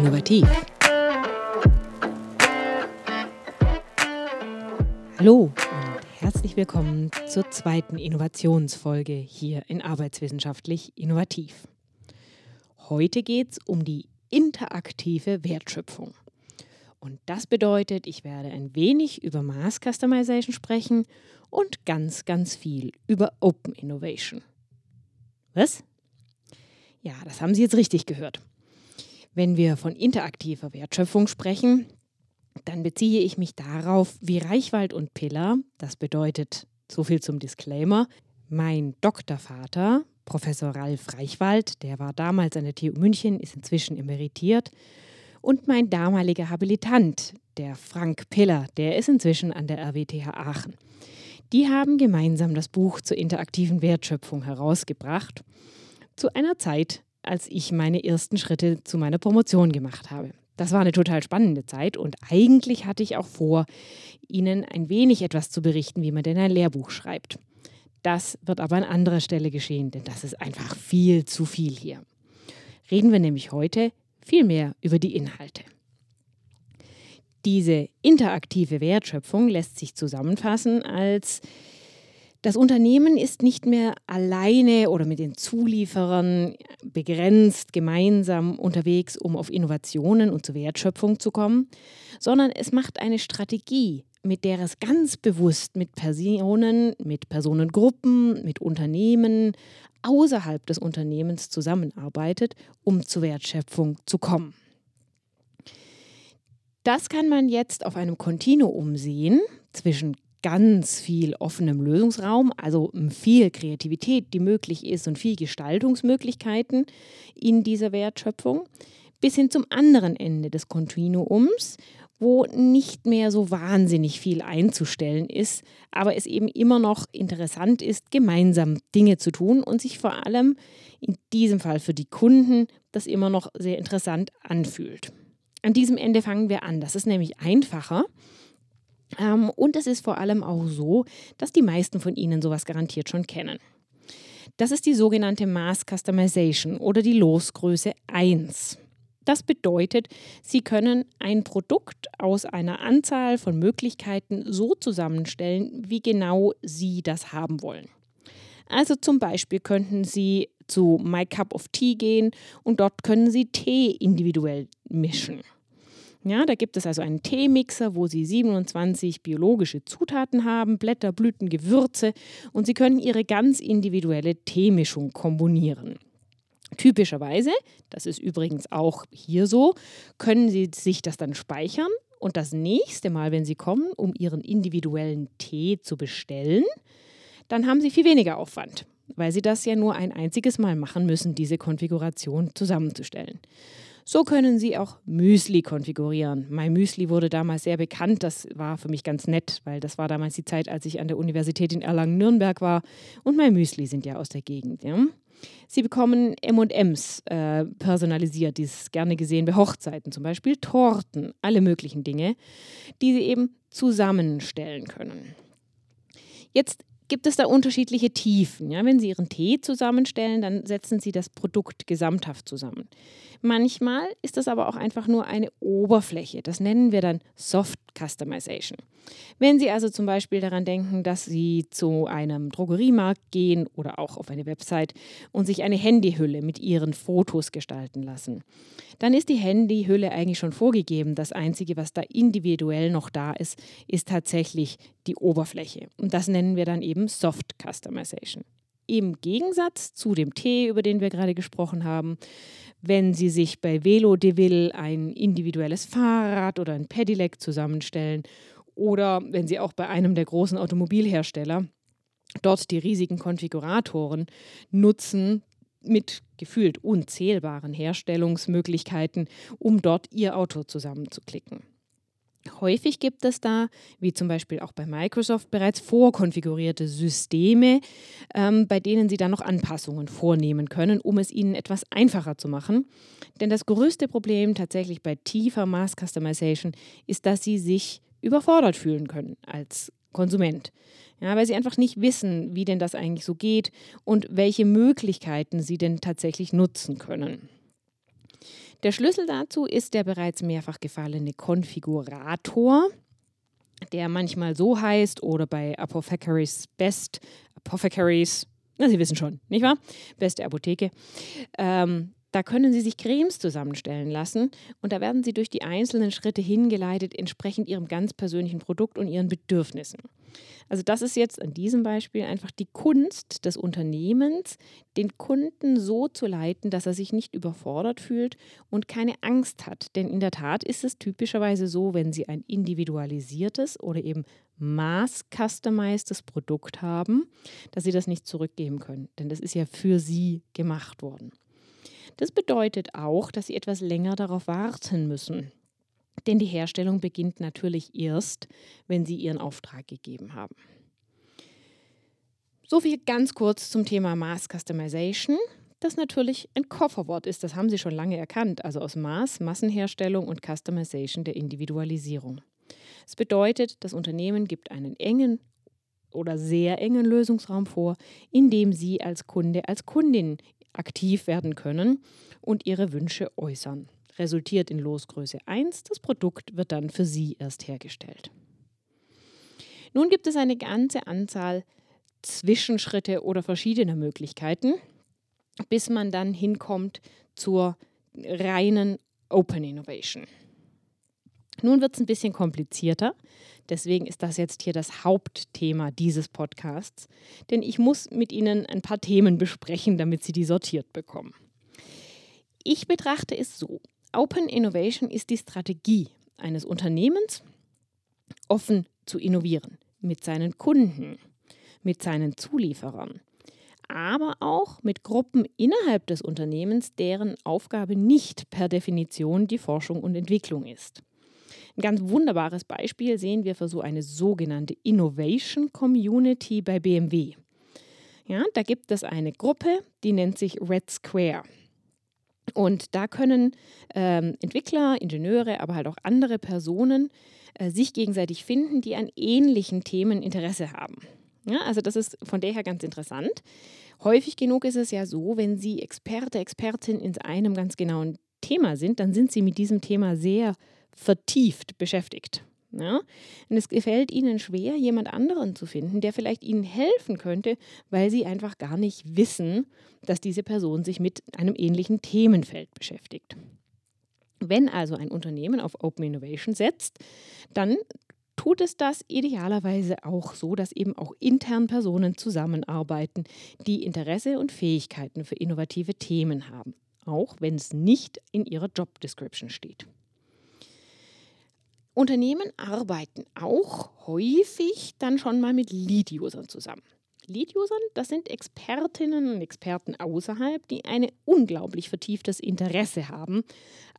innovativ. Hallo und herzlich willkommen zur zweiten Innovationsfolge hier in Arbeitswissenschaftlich Innovativ. Heute geht es um die interaktive Wertschöpfung. Und das bedeutet, ich werde ein wenig über Mass Customization sprechen und ganz, ganz viel über Open Innovation. Was? Ja, das haben Sie jetzt richtig gehört. Wenn wir von interaktiver Wertschöpfung sprechen, dann beziehe ich mich darauf, wie Reichwald und Piller, das bedeutet so viel zum Disclaimer, mein Doktorvater, Professor Ralf Reichwald, der war damals an der TU München, ist inzwischen emeritiert, und mein damaliger Habilitant, der Frank Piller, der ist inzwischen an der RWTH Aachen. Die haben gemeinsam das Buch zur interaktiven Wertschöpfung herausgebracht, zu einer Zeit, als ich meine ersten Schritte zu meiner Promotion gemacht habe. Das war eine total spannende Zeit und eigentlich hatte ich auch vor, Ihnen ein wenig etwas zu berichten, wie man denn ein Lehrbuch schreibt. Das wird aber an anderer Stelle geschehen, denn das ist einfach viel zu viel hier. Reden wir nämlich heute viel mehr über die Inhalte. Diese interaktive Wertschöpfung lässt sich zusammenfassen als das Unternehmen ist nicht mehr alleine oder mit den Zulieferern begrenzt gemeinsam unterwegs, um auf Innovationen und zur Wertschöpfung zu kommen, sondern es macht eine Strategie, mit der es ganz bewusst mit Personen, mit Personengruppen, mit Unternehmen außerhalb des Unternehmens zusammenarbeitet, um zur Wertschöpfung zu kommen. Das kann man jetzt auf einem Kontinuum sehen zwischen ganz viel offenem Lösungsraum, also viel Kreativität, die möglich ist und viel Gestaltungsmöglichkeiten in dieser Wertschöpfung, bis hin zum anderen Ende des Kontinuums, wo nicht mehr so wahnsinnig viel einzustellen ist, aber es eben immer noch interessant ist, gemeinsam Dinge zu tun und sich vor allem in diesem Fall für die Kunden das immer noch sehr interessant anfühlt. An diesem Ende fangen wir an. Das ist nämlich einfacher ähm, und es ist vor allem auch so, dass die meisten von Ihnen sowas garantiert schon kennen. Das ist die sogenannte Mass Customization oder die Losgröße 1. Das bedeutet, Sie können ein Produkt aus einer Anzahl von Möglichkeiten so zusammenstellen, wie genau Sie das haben wollen. Also zum Beispiel könnten Sie zu My Cup of Tea gehen und dort können Sie Tee individuell mischen. Ja, da gibt es also einen Teemixer, wo Sie 27 biologische Zutaten haben, Blätter, Blüten, Gewürze und Sie können Ihre ganz individuelle Teemischung kombinieren. Typischerweise, das ist übrigens auch hier so, können Sie sich das dann speichern und das nächste Mal, wenn Sie kommen, um Ihren individuellen Tee zu bestellen, dann haben Sie viel weniger Aufwand, weil Sie das ja nur ein einziges Mal machen müssen, diese Konfiguration zusammenzustellen. So können Sie auch Müsli konfigurieren. Mein Müsli wurde damals sehr bekannt. Das war für mich ganz nett, weil das war damals die Zeit, als ich an der Universität in Erlangen-Nürnberg war. Und mein Müsli sind ja aus der Gegend. Ja. Sie bekommen MMs äh, personalisiert, die ist gerne gesehen bei Hochzeiten, zum Beispiel Torten, alle möglichen Dinge, die Sie eben zusammenstellen können. Jetzt gibt es da unterschiedliche Tiefen. Ja? Wenn Sie Ihren Tee zusammenstellen, dann setzen Sie das Produkt gesamthaft zusammen. Manchmal ist das aber auch einfach nur eine Oberfläche. Das nennen wir dann Soft Customization. Wenn Sie also zum Beispiel daran denken, dass Sie zu einem Drogeriemarkt gehen oder auch auf eine Website und sich eine Handyhülle mit Ihren Fotos gestalten lassen, dann ist die Handyhülle eigentlich schon vorgegeben. Das Einzige, was da individuell noch da ist, ist tatsächlich die Oberfläche. Und das nennen wir dann eben Soft Customization. Im Gegensatz zu dem Tee, über den wir gerade gesprochen haben, wenn Sie sich bei Velo de Ville ein individuelles Fahrrad oder ein Pedelec zusammenstellen oder wenn Sie auch bei einem der großen Automobilhersteller dort die riesigen Konfiguratoren nutzen mit gefühlt unzählbaren Herstellungsmöglichkeiten, um dort Ihr Auto zusammenzuklicken. Häufig gibt es da, wie zum Beispiel auch bei Microsoft, bereits vorkonfigurierte Systeme, ähm, bei denen Sie dann noch Anpassungen vornehmen können, um es Ihnen etwas einfacher zu machen. Denn das größte Problem tatsächlich bei tiefer Mass Customization ist, dass Sie sich überfordert fühlen können als Konsument. Ja, weil sie einfach nicht wissen, wie denn das eigentlich so geht und welche Möglichkeiten sie denn tatsächlich nutzen können. Der Schlüssel dazu ist der bereits mehrfach gefallene Konfigurator, der manchmal so heißt oder bei Apothecaries Best, Apothecaries, na, Sie wissen schon, nicht wahr? Beste Apotheke. Ähm, da können Sie sich Cremes zusammenstellen lassen und da werden Sie durch die einzelnen Schritte hingeleitet, entsprechend Ihrem ganz persönlichen Produkt und Ihren Bedürfnissen. Also das ist jetzt an diesem Beispiel einfach die Kunst des Unternehmens, den Kunden so zu leiten, dass er sich nicht überfordert fühlt und keine Angst hat. Denn in der Tat ist es typischerweise so, wenn Sie ein individualisiertes oder eben maß-customized Produkt haben, dass Sie das nicht zurückgeben können. Denn das ist ja für Sie gemacht worden. Das bedeutet auch, dass Sie etwas länger darauf warten müssen. Denn die Herstellung beginnt natürlich erst, wenn Sie Ihren Auftrag gegeben haben. So viel ganz kurz zum Thema Mass Customization, das natürlich ein Kofferwort ist. Das haben Sie schon lange erkannt. Also aus Maß, Massenherstellung und Customization der Individualisierung. Es bedeutet, das Unternehmen gibt einen engen oder sehr engen Lösungsraum vor, in dem Sie als Kunde, als Kundin aktiv werden können und ihre Wünsche äußern. Resultiert in Losgröße 1, das Produkt wird dann für Sie erst hergestellt. Nun gibt es eine ganze Anzahl Zwischenschritte oder verschiedener Möglichkeiten, bis man dann hinkommt zur reinen Open Innovation. Nun wird es ein bisschen komplizierter. Deswegen ist das jetzt hier das Hauptthema dieses Podcasts. Denn ich muss mit Ihnen ein paar Themen besprechen, damit Sie die sortiert bekommen. Ich betrachte es so. Open Innovation ist die Strategie eines Unternehmens, offen zu innovieren mit seinen Kunden, mit seinen Zulieferern, aber auch mit Gruppen innerhalb des Unternehmens, deren Aufgabe nicht per Definition die Forschung und Entwicklung ist. Ein ganz wunderbares Beispiel sehen wir für so eine sogenannte Innovation Community bei BMW. Ja, da gibt es eine Gruppe, die nennt sich Red Square. Und da können ähm, Entwickler, Ingenieure, aber halt auch andere Personen äh, sich gegenseitig finden, die an ähnlichen Themen Interesse haben. Ja, also das ist von daher ganz interessant. Häufig genug ist es ja so, wenn Sie Experte, Expertin in einem ganz genauen Thema sind, dann sind Sie mit diesem Thema sehr vertieft beschäftigt. Ja? Und es gefällt ihnen schwer, jemand anderen zu finden, der vielleicht ihnen helfen könnte, weil sie einfach gar nicht wissen, dass diese Person sich mit einem ähnlichen Themenfeld beschäftigt. Wenn also ein Unternehmen auf Open Innovation setzt, dann tut es das idealerweise auch so, dass eben auch intern Personen zusammenarbeiten, die Interesse und Fähigkeiten für innovative Themen haben, auch wenn es nicht in ihrer Job Description steht. Unternehmen arbeiten auch häufig dann schon mal mit Lead-Usern zusammen. Lead-Usern, das sind Expertinnen und Experten außerhalb, die ein unglaublich vertieftes Interesse haben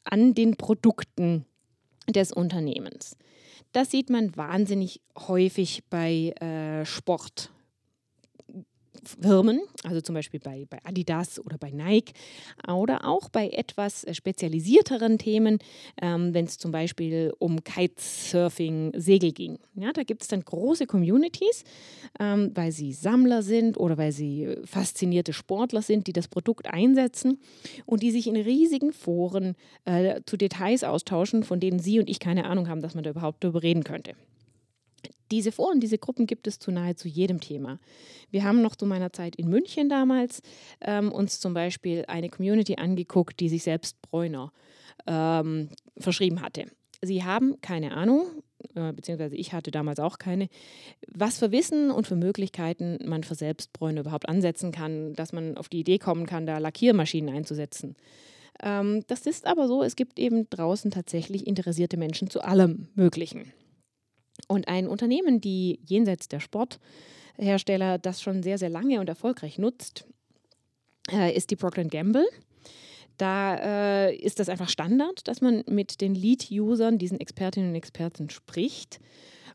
an den Produkten des Unternehmens. Das sieht man wahnsinnig häufig bei äh, Sport, Firmen, also zum Beispiel bei, bei Adidas oder bei Nike oder auch bei etwas äh, spezialisierteren Themen, ähm, wenn es zum Beispiel um Kitesurfing, Segel ging. Ja, da gibt es dann große Communities, ähm, weil sie Sammler sind oder weil sie äh, faszinierte Sportler sind, die das Produkt einsetzen und die sich in riesigen Foren äh, zu Details austauschen, von denen Sie und ich keine Ahnung haben, dass man da überhaupt darüber reden könnte. Diese Foren, diese Gruppen gibt es zu nahezu jedem Thema. Wir haben noch zu meiner Zeit in München damals ähm, uns zum Beispiel eine Community angeguckt, die sich selbst Bräuner ähm, verschrieben hatte. Sie haben keine Ahnung, äh, beziehungsweise ich hatte damals auch keine, was für Wissen und für Möglichkeiten man für Selbstbräune überhaupt ansetzen kann, dass man auf die Idee kommen kann, da Lackiermaschinen einzusetzen. Ähm, das ist aber so, es gibt eben draußen tatsächlich interessierte Menschen zu allem Möglichen. Und ein Unternehmen, die jenseits der Sporthersteller das schon sehr, sehr lange und erfolgreich nutzt, äh, ist die Procter Gamble. Da äh, ist das einfach Standard, dass man mit den Lead-Usern, diesen Expertinnen und Experten spricht.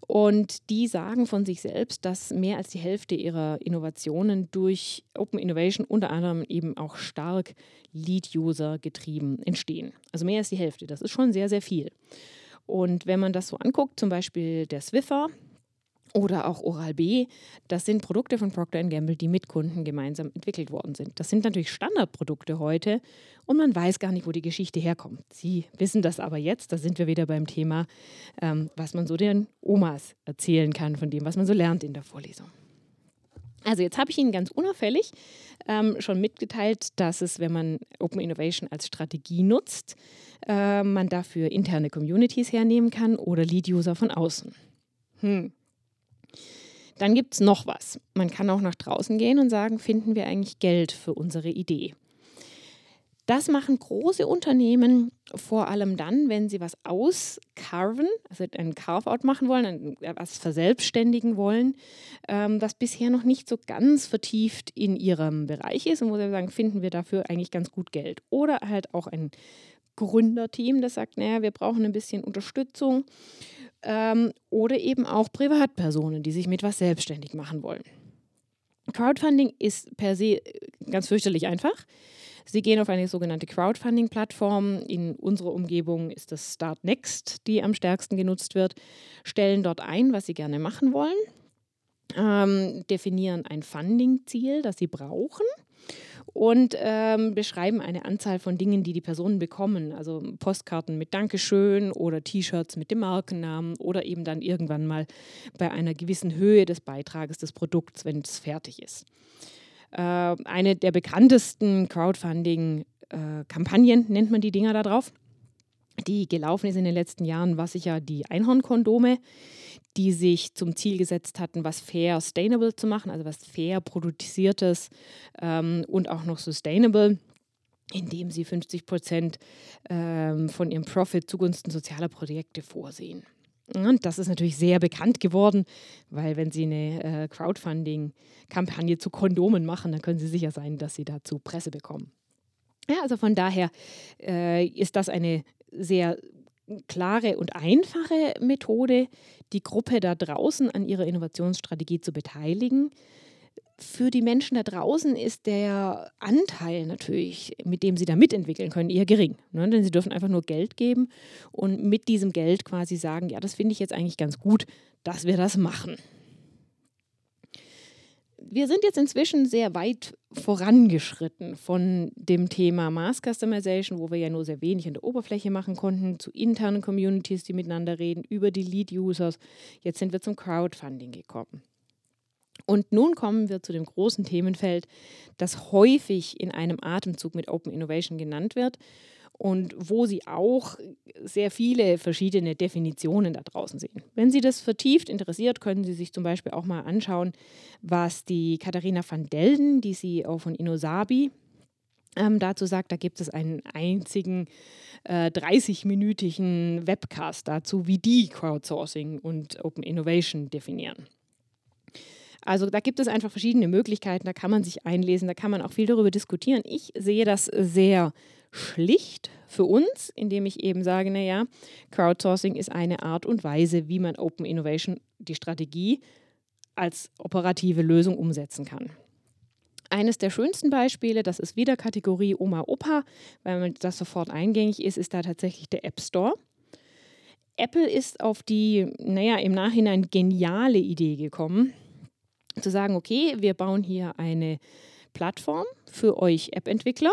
Und die sagen von sich selbst, dass mehr als die Hälfte ihrer Innovationen durch Open Innovation unter anderem eben auch stark Lead-User getrieben entstehen. Also mehr als die Hälfte. Das ist schon sehr, sehr viel. Und wenn man das so anguckt, zum Beispiel der Swiffer, oder auch Oral-B, das sind Produkte von Procter Gamble, die mit Kunden gemeinsam entwickelt worden sind. Das sind natürlich Standardprodukte heute und man weiß gar nicht, wo die Geschichte herkommt. Sie wissen das aber jetzt, da sind wir wieder beim Thema, ähm, was man so den Omas erzählen kann von dem, was man so lernt in der Vorlesung. Also jetzt habe ich Ihnen ganz unauffällig ähm, schon mitgeteilt, dass es, wenn man Open Innovation als Strategie nutzt, äh, man dafür interne Communities hernehmen kann oder Lead-User von außen. Hm. Dann gibt es noch was. Man kann auch nach draußen gehen und sagen, finden wir eigentlich Geld für unsere Idee. Das machen große Unternehmen vor allem dann, wenn sie was auscarven, also einen Carve-out machen wollen, was verselbstständigen wollen, ähm, was bisher noch nicht so ganz vertieft in ihrem Bereich ist und wo sie sagen, finden wir dafür eigentlich ganz gut Geld. Oder halt auch ein Gründerteam, das sagt, naja, wir brauchen ein bisschen Unterstützung ähm, oder eben auch Privatpersonen, die sich mit was selbstständig machen wollen. Crowdfunding ist per se äh, ganz fürchterlich einfach. Sie gehen auf eine sogenannte Crowdfunding-Plattform. In unserer Umgebung ist das Start Next, die am stärksten genutzt wird. Stellen dort ein, was Sie gerne machen wollen, ähm, definieren ein Funding-Ziel, das Sie brauchen und ähm, beschreiben eine Anzahl von Dingen, die die Personen bekommen. Also Postkarten mit Dankeschön oder T-Shirts mit dem Markennamen oder eben dann irgendwann mal bei einer gewissen Höhe des Beitrages des Produkts, wenn es fertig ist. Äh, eine der bekanntesten Crowdfunding-Kampagnen, äh, nennt man die Dinger da drauf, die gelaufen ist in den letzten Jahren, war sicher die Einhornkondome die sich zum Ziel gesetzt hatten, was fair sustainable zu machen, also was fair produziertes ähm, und auch noch sustainable indem sie 50 Prozent ähm, von ihrem Profit zugunsten sozialer Projekte vorsehen. Und das ist natürlich sehr bekannt geworden, weil wenn Sie eine äh, Crowdfunding-Kampagne zu Kondomen machen, dann können Sie sicher sein, dass Sie dazu Presse bekommen. Ja, also von daher äh, ist das eine sehr klare und einfache Methode, die Gruppe da draußen an ihrer Innovationsstrategie zu beteiligen. Für die Menschen da draußen ist der Anteil natürlich, mit dem sie da mitentwickeln können, eher gering. Ne? Denn sie dürfen einfach nur Geld geben und mit diesem Geld quasi sagen, ja, das finde ich jetzt eigentlich ganz gut, dass wir das machen wir sind jetzt inzwischen sehr weit vorangeschritten von dem Thema Mass Customization, wo wir ja nur sehr wenig in der Oberfläche machen konnten, zu internen Communities, die miteinander reden, über die Lead-Users. Jetzt sind wir zum Crowdfunding gekommen. Und nun kommen wir zu dem großen Themenfeld, das häufig in einem Atemzug mit Open Innovation genannt wird und wo Sie auch sehr viele verschiedene Definitionen da draußen sehen. Wenn Sie das vertieft interessiert, können Sie sich zum Beispiel auch mal anschauen, was die Katharina van Delden, die CEO von Inosabi, ähm, dazu sagt. Da gibt es einen einzigen äh, 30-minütigen Webcast dazu, wie die Crowdsourcing und Open Innovation definieren. Also da gibt es einfach verschiedene Möglichkeiten, da kann man sich einlesen, da kann man auch viel darüber diskutieren. Ich sehe das sehr schlicht für uns, indem ich eben sage, naja, Crowdsourcing ist eine Art und Weise, wie man Open Innovation, die Strategie, als operative Lösung umsetzen kann. Eines der schönsten Beispiele, das ist wieder Kategorie Oma Opa, weil das sofort eingängig ist, ist da tatsächlich der App Store. Apple ist auf die, naja, im Nachhinein geniale Idee gekommen, zu sagen, okay, wir bauen hier eine Plattform für euch App-Entwickler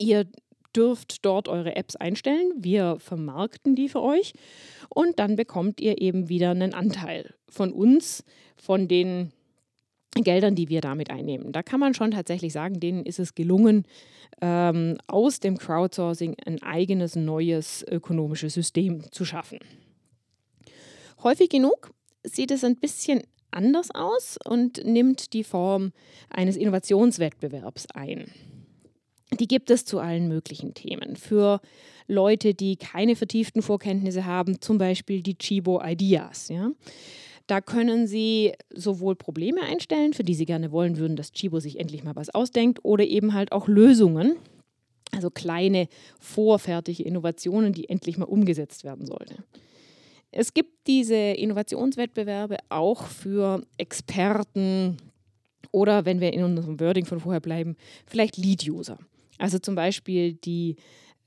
Ihr dürft dort eure Apps einstellen. Wir vermarkten die für euch und dann bekommt ihr eben wieder einen Anteil von uns, von den Geldern, die wir damit einnehmen. Da kann man schon tatsächlich sagen, denen ist es gelungen, ähm, aus dem Crowdsourcing ein eigenes neues ökonomisches System zu schaffen. Häufig genug sieht es ein bisschen anders aus und nimmt die Form eines Innovationswettbewerbs ein. Die gibt es zu allen möglichen Themen. Für Leute, die keine vertieften Vorkenntnisse haben, zum Beispiel die Chibo Ideas. Ja? Da können Sie sowohl Probleme einstellen, für die Sie gerne wollen würden, dass Chibo sich endlich mal was ausdenkt, oder eben halt auch Lösungen, also kleine vorfertige Innovationen, die endlich mal umgesetzt werden sollten. Es gibt diese Innovationswettbewerbe auch für Experten oder, wenn wir in unserem Wording von vorher bleiben, vielleicht Lead-User. Also zum Beispiel die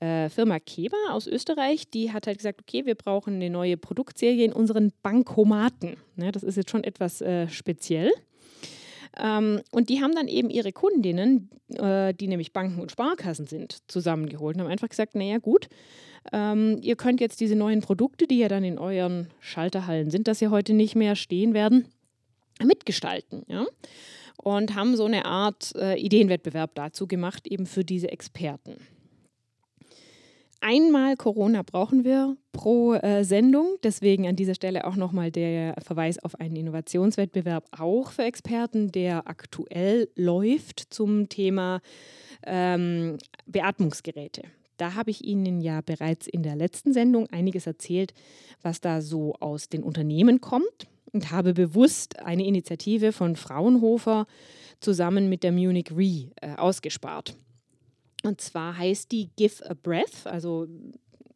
äh, Firma Keba aus Österreich, die hat halt gesagt, okay, wir brauchen eine neue Produktserie in unseren Bankomaten. Ja, das ist jetzt schon etwas äh, speziell. Ähm, und die haben dann eben ihre Kundinnen, äh, die nämlich Banken und Sparkassen sind, zusammengeholt und haben einfach gesagt, naja gut, ähm, ihr könnt jetzt diese neuen Produkte, die ja dann in euren Schalterhallen sind, dass sie heute nicht mehr stehen werden, mitgestalten. Ja? Und haben so eine Art äh, Ideenwettbewerb dazu gemacht, eben für diese Experten einmal Corona brauchen wir pro äh, Sendung. Deswegen an dieser Stelle auch nochmal der Verweis auf einen Innovationswettbewerb, auch für Experten, der aktuell läuft zum Thema ähm, Beatmungsgeräte. Da habe ich Ihnen ja bereits in der letzten Sendung einiges erzählt, was da so aus den Unternehmen kommt und habe bewusst eine Initiative von Fraunhofer zusammen mit der Munich Re äh, ausgespart. Und zwar heißt die Give a Breath, also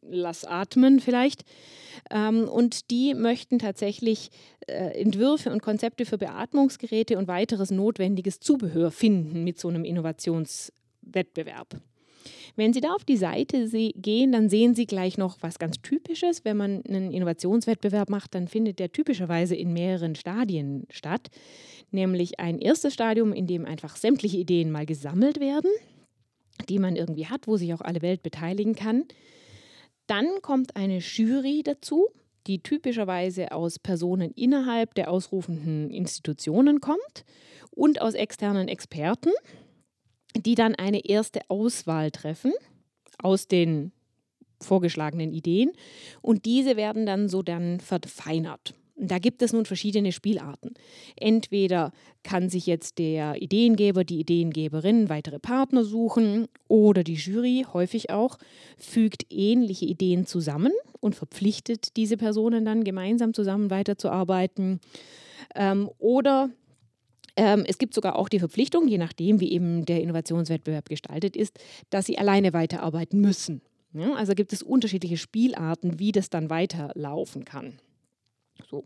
lass atmen vielleicht. Ähm, und die möchten tatsächlich äh, Entwürfe und Konzepte für Beatmungsgeräte und weiteres notwendiges Zubehör finden mit so einem Innovationswettbewerb. Wenn Sie da auf die Seite gehen, dann sehen Sie gleich noch was ganz Typisches. Wenn man einen Innovationswettbewerb macht, dann findet der typischerweise in mehreren Stadien statt. Nämlich ein erstes Stadium, in dem einfach sämtliche Ideen mal gesammelt werden die man irgendwie hat, wo sich auch alle Welt beteiligen kann. Dann kommt eine Jury dazu, die typischerweise aus Personen innerhalb der ausrufenden Institutionen kommt und aus externen Experten, die dann eine erste Auswahl treffen aus den vorgeschlagenen Ideen und diese werden dann so dann verfeinert. Da gibt es nun verschiedene Spielarten. Entweder kann sich jetzt der Ideengeber, die Ideengeberin weitere Partner suchen oder die Jury, häufig auch, fügt ähnliche Ideen zusammen und verpflichtet diese Personen dann gemeinsam zusammen weiterzuarbeiten. Ähm, oder ähm, es gibt sogar auch die Verpflichtung, je nachdem, wie eben der Innovationswettbewerb gestaltet ist, dass sie alleine weiterarbeiten müssen. Also gibt es unterschiedliche Spielarten, wie das dann weiterlaufen kann. So.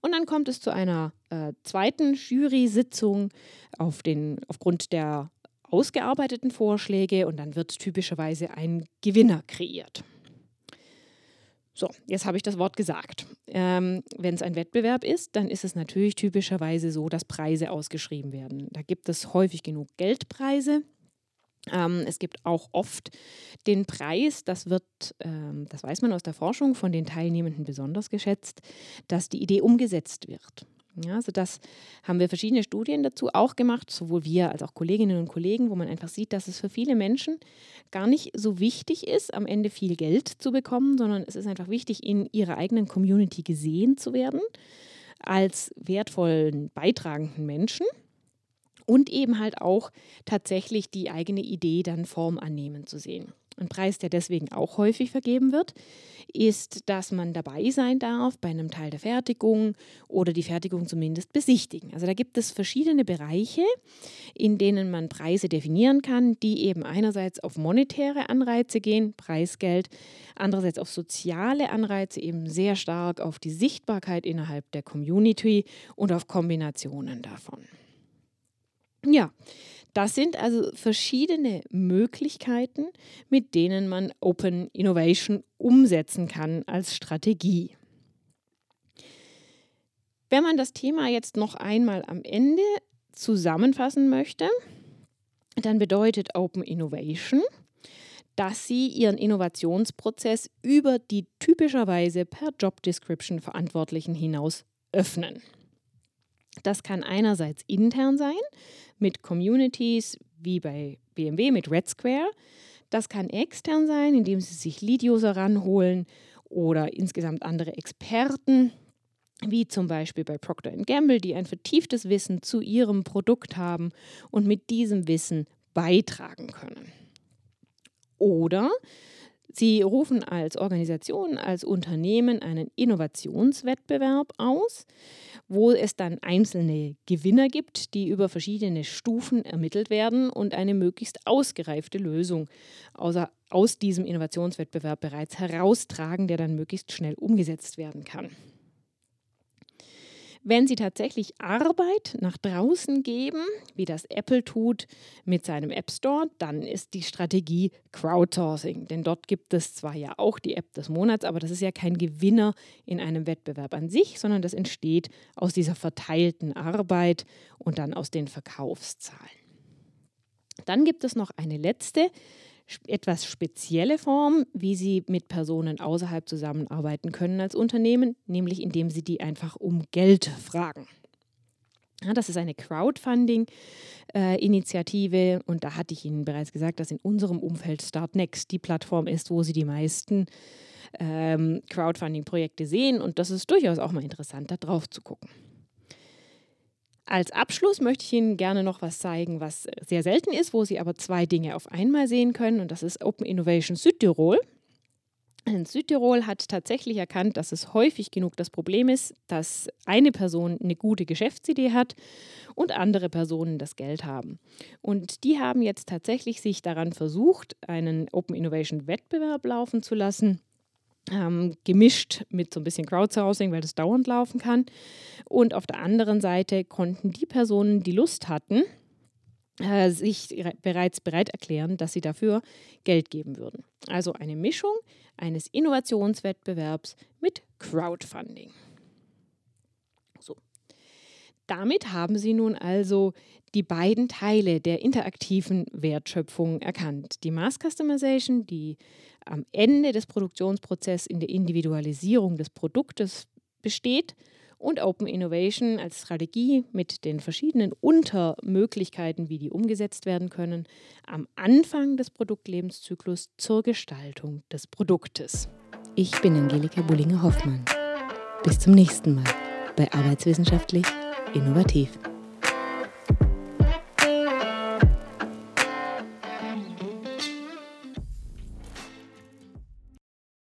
Und dann kommt es zu einer äh, zweiten Jury-Sitzung auf aufgrund der ausgearbeiteten Vorschläge und dann wird typischerweise ein Gewinner kreiert. So, jetzt habe ich das Wort gesagt. Ähm, Wenn es ein Wettbewerb ist, dann ist es natürlich typischerweise so, dass Preise ausgeschrieben werden. Da gibt es häufig genug Geldpreise ähm, es gibt auch oft den Preis, das wird, ähm, das weiß man aus der Forschung, von den Teilnehmenden besonders geschätzt, dass die Idee umgesetzt wird. Ja, also das haben wir verschiedene Studien dazu auch gemacht, sowohl wir als auch Kolleginnen und Kollegen, wo man einfach sieht, dass es für viele Menschen gar nicht so wichtig ist, am Ende viel Geld zu bekommen, sondern es ist einfach wichtig, in ihrer eigenen Community gesehen zu werden als wertvollen, beitragenden Menschen und eben halt auch tatsächlich die eigene Idee dann Form annehmen zu sehen. Ein Preis, der deswegen auch häufig vergeben wird, ist, dass man dabei sein darf bei einem Teil der Fertigung oder die Fertigung zumindest besichtigen. Also da gibt es verschiedene Bereiche, in denen man Preise definieren kann, die eben einerseits auf monetäre Anreize gehen, Preisgeld, andererseits auf soziale Anreize, eben sehr stark auf die Sichtbarkeit innerhalb der Community und auf Kombinationen davon. Ja, das sind also verschiedene Möglichkeiten, mit denen man Open Innovation umsetzen kann als Strategie. Wenn man das Thema jetzt noch einmal am Ende zusammenfassen möchte, dann bedeutet Open Innovation, dass Sie Ihren Innovationsprozess über die typischerweise per Job Description Verantwortlichen hinaus öffnen. Das kann einerseits intern sein, mit Communities wie bei BMW mit Red Square. Das kann extern sein, indem Sie sich Lead-User ranholen oder insgesamt andere Experten, wie zum Beispiel bei Procter Gamble, die ein vertieftes Wissen zu ihrem Produkt haben und mit diesem Wissen beitragen können. Oder Sie rufen als Organisation, als Unternehmen einen Innovationswettbewerb aus, wo es dann einzelne Gewinner gibt, die über verschiedene Stufen ermittelt werden und eine möglichst ausgereifte Lösung außer, aus diesem Innovationswettbewerb bereits heraustragen, der dann möglichst schnell umgesetzt werden kann. Wenn Sie tatsächlich Arbeit nach draußen geben, wie das Apple tut mit seinem App Store, dann ist die Strategie Crowdsourcing. Denn dort gibt es zwar ja auch die App des Monats, aber das ist ja kein Gewinner in einem Wettbewerb an sich, sondern das entsteht aus dieser verteilten Arbeit und dann aus den Verkaufszahlen. Dann gibt es noch eine letzte etwas spezielle Form, wie Sie mit Personen außerhalb zusammenarbeiten können als Unternehmen, nämlich indem Sie die einfach um Geld fragen. Ja, das ist eine Crowdfunding-Initiative äh, und da hatte ich Ihnen bereits gesagt, dass in unserem Umfeld Startnext die Plattform ist, wo Sie die meisten ähm, Crowdfunding-Projekte sehen und das ist durchaus auch mal interessant, da drauf zu gucken. Als Abschluss möchte ich Ihnen gerne noch was zeigen, was sehr selten ist, wo Sie aber zwei Dinge auf einmal sehen können. Und das ist Open Innovation Südtirol. In Südtirol hat tatsächlich erkannt, dass es häufig genug das Problem ist, dass eine Person eine gute Geschäftsidee hat und andere Personen das Geld haben. Und die haben jetzt tatsächlich sich daran versucht, einen Open Innovation Wettbewerb laufen zu lassen ähm, gemischt mit so ein bisschen Crowdsourcing, weil das dauernd laufen kann. Und auf der anderen Seite konnten die Personen, die Lust hatten, äh, sich bereits bereit erklären, dass sie dafür Geld geben würden. Also eine Mischung eines Innovationswettbewerbs mit Crowdfunding. So. Damit haben Sie nun also die beiden Teile der interaktiven Wertschöpfung erkannt. Die Mass Customization, die am Ende des Produktionsprozesses in der Individualisierung des Produktes besteht und Open Innovation als Strategie mit den verschiedenen Untermöglichkeiten, wie die umgesetzt werden können, am Anfang des Produktlebenszyklus zur Gestaltung des Produktes. Ich bin Angelika Bullinger-Hoffmann. Bis zum nächsten Mal bei Arbeitswissenschaftlich Innovativ.